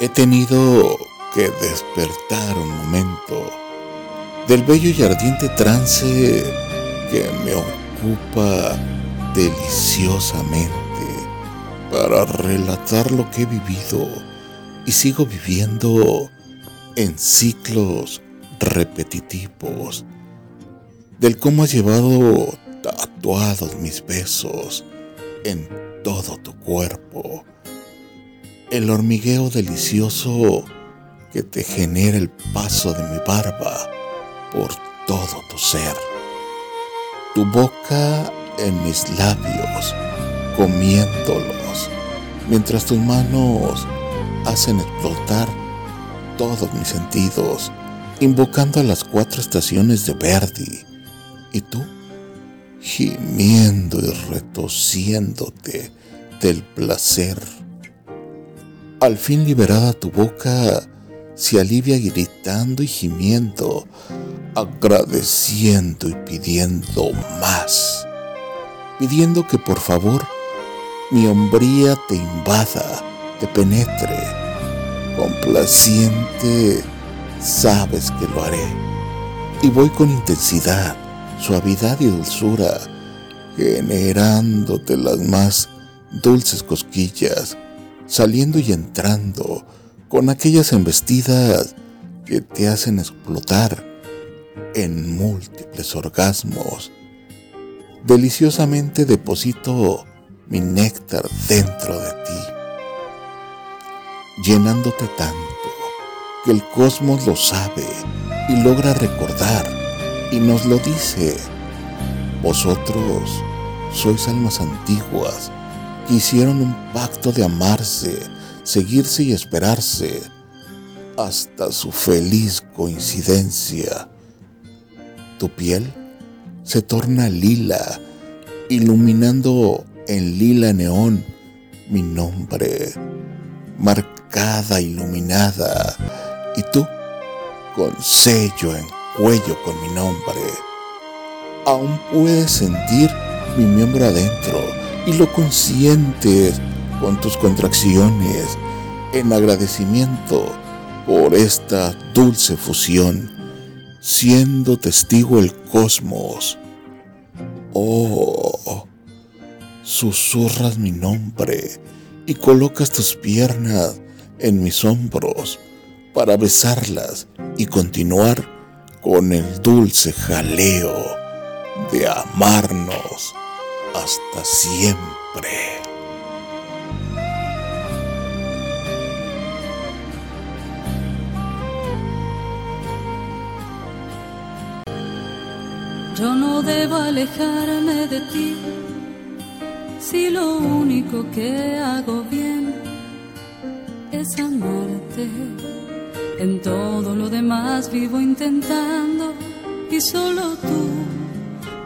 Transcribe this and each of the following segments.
He tenido que despertar un momento del bello y ardiente trance que me ocupa deliciosamente para relatar lo que he vivido y sigo viviendo en ciclos repetitivos del cómo has llevado tatuados mis besos en todo tu cuerpo el hormigueo delicioso que te genera el paso de mi barba por todo tu ser. Tu boca en mis labios, comiéndolos, mientras tus manos hacen explotar todos mis sentidos, invocando a las cuatro estaciones de Verdi. Y tú, gimiendo y retociéndote del placer al fin liberada tu boca, se alivia gritando y gimiendo, agradeciendo y pidiendo más, pidiendo que por favor mi hombría te invada, te penetre. Complaciente, sabes que lo haré. Y voy con intensidad, suavidad y dulzura, generándote las más dulces cosquillas saliendo y entrando con aquellas embestidas que te hacen explotar en múltiples orgasmos. Deliciosamente deposito mi néctar dentro de ti, llenándote tanto que el cosmos lo sabe y logra recordar y nos lo dice. Vosotros sois almas antiguas hicieron un pacto de amarse, seguirse y esperarse hasta su feliz coincidencia. Tu piel se torna lila, iluminando en lila neón mi nombre, marcada, iluminada, y tú con sello en cuello con mi nombre. Aún puedes sentir mi miembro adentro y lo consientes con tus contracciones en agradecimiento por esta dulce fusión, siendo testigo el cosmos. Oh, susurras mi nombre y colocas tus piernas en mis hombros para besarlas y continuar con el dulce jaleo de amarnos hasta siempre. Yo no debo alejarme de ti si lo único que hago bien es amarte. En todo lo demás vivo intentando y solo tú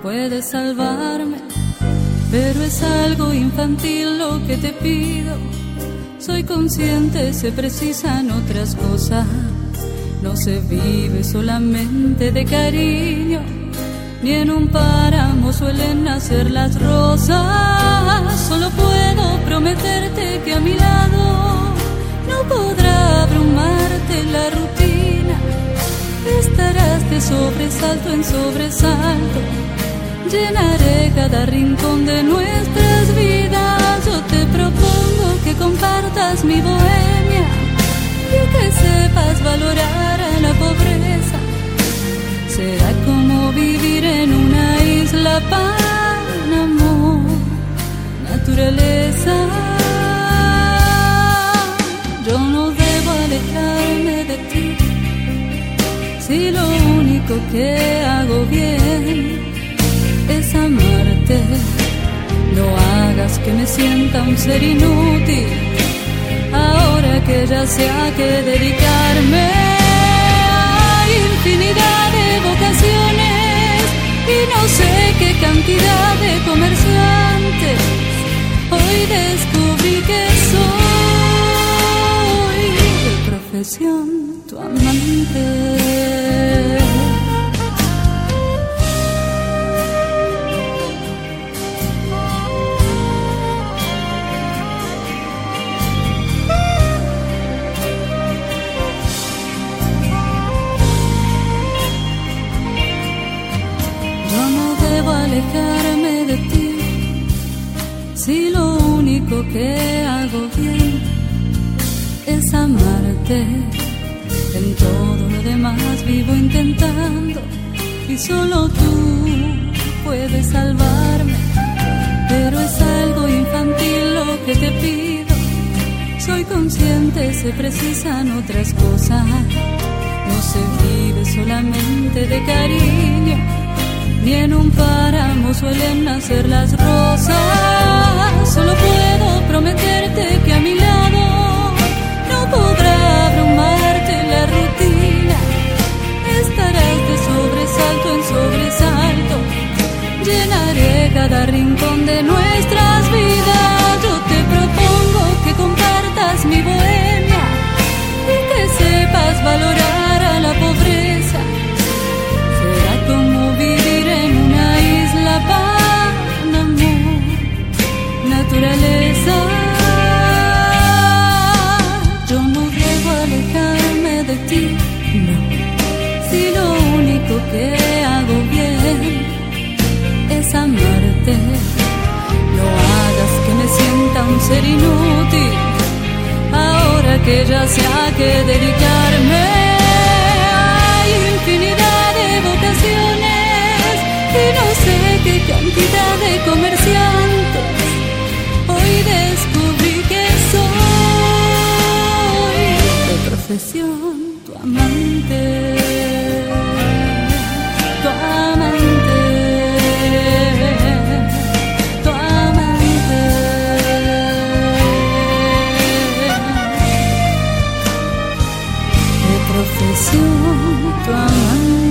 puedes salvarme pero es algo infantil lo que te pido. Soy consciente, se precisan otras cosas. No se vive solamente de cariño, ni en un páramo suelen nacer las rosas. Solo puedo prometerte que a mi lado no podrá abrumarte la rutina. Estarás de sobresalto en sobresalto llenaré cada rincón de nuestras vidas. Yo te propongo que compartas mi bohemia y que sepas valorar a la pobreza. Será como vivir en una isla para amor, naturaleza. Yo no debo alejarme de ti si lo único que hago bien amarte. No hagas que me sienta un ser inútil, ahora que ya sé a qué dedicarme. Hay infinidad de vocaciones y no sé qué cantidad de comerciantes. Hoy descubrí que soy de profesión tu amante. lo único que hago bien es amarte. En todo lo demás vivo intentando y solo tú puedes salvarme. Pero es algo infantil lo que te pido. Soy consciente, se precisan otras cosas. No se vive solamente de cariño, ni en un páramo suelen nacer las rosas. No hagas que me sienta un ser inútil. Ahora que ya sé a qué dedicarme, hay infinidad de vocaciones y no sé qué cantidad de comerciantes. Hoy descubrí que soy de profesión tu amante. De profesión tu amante.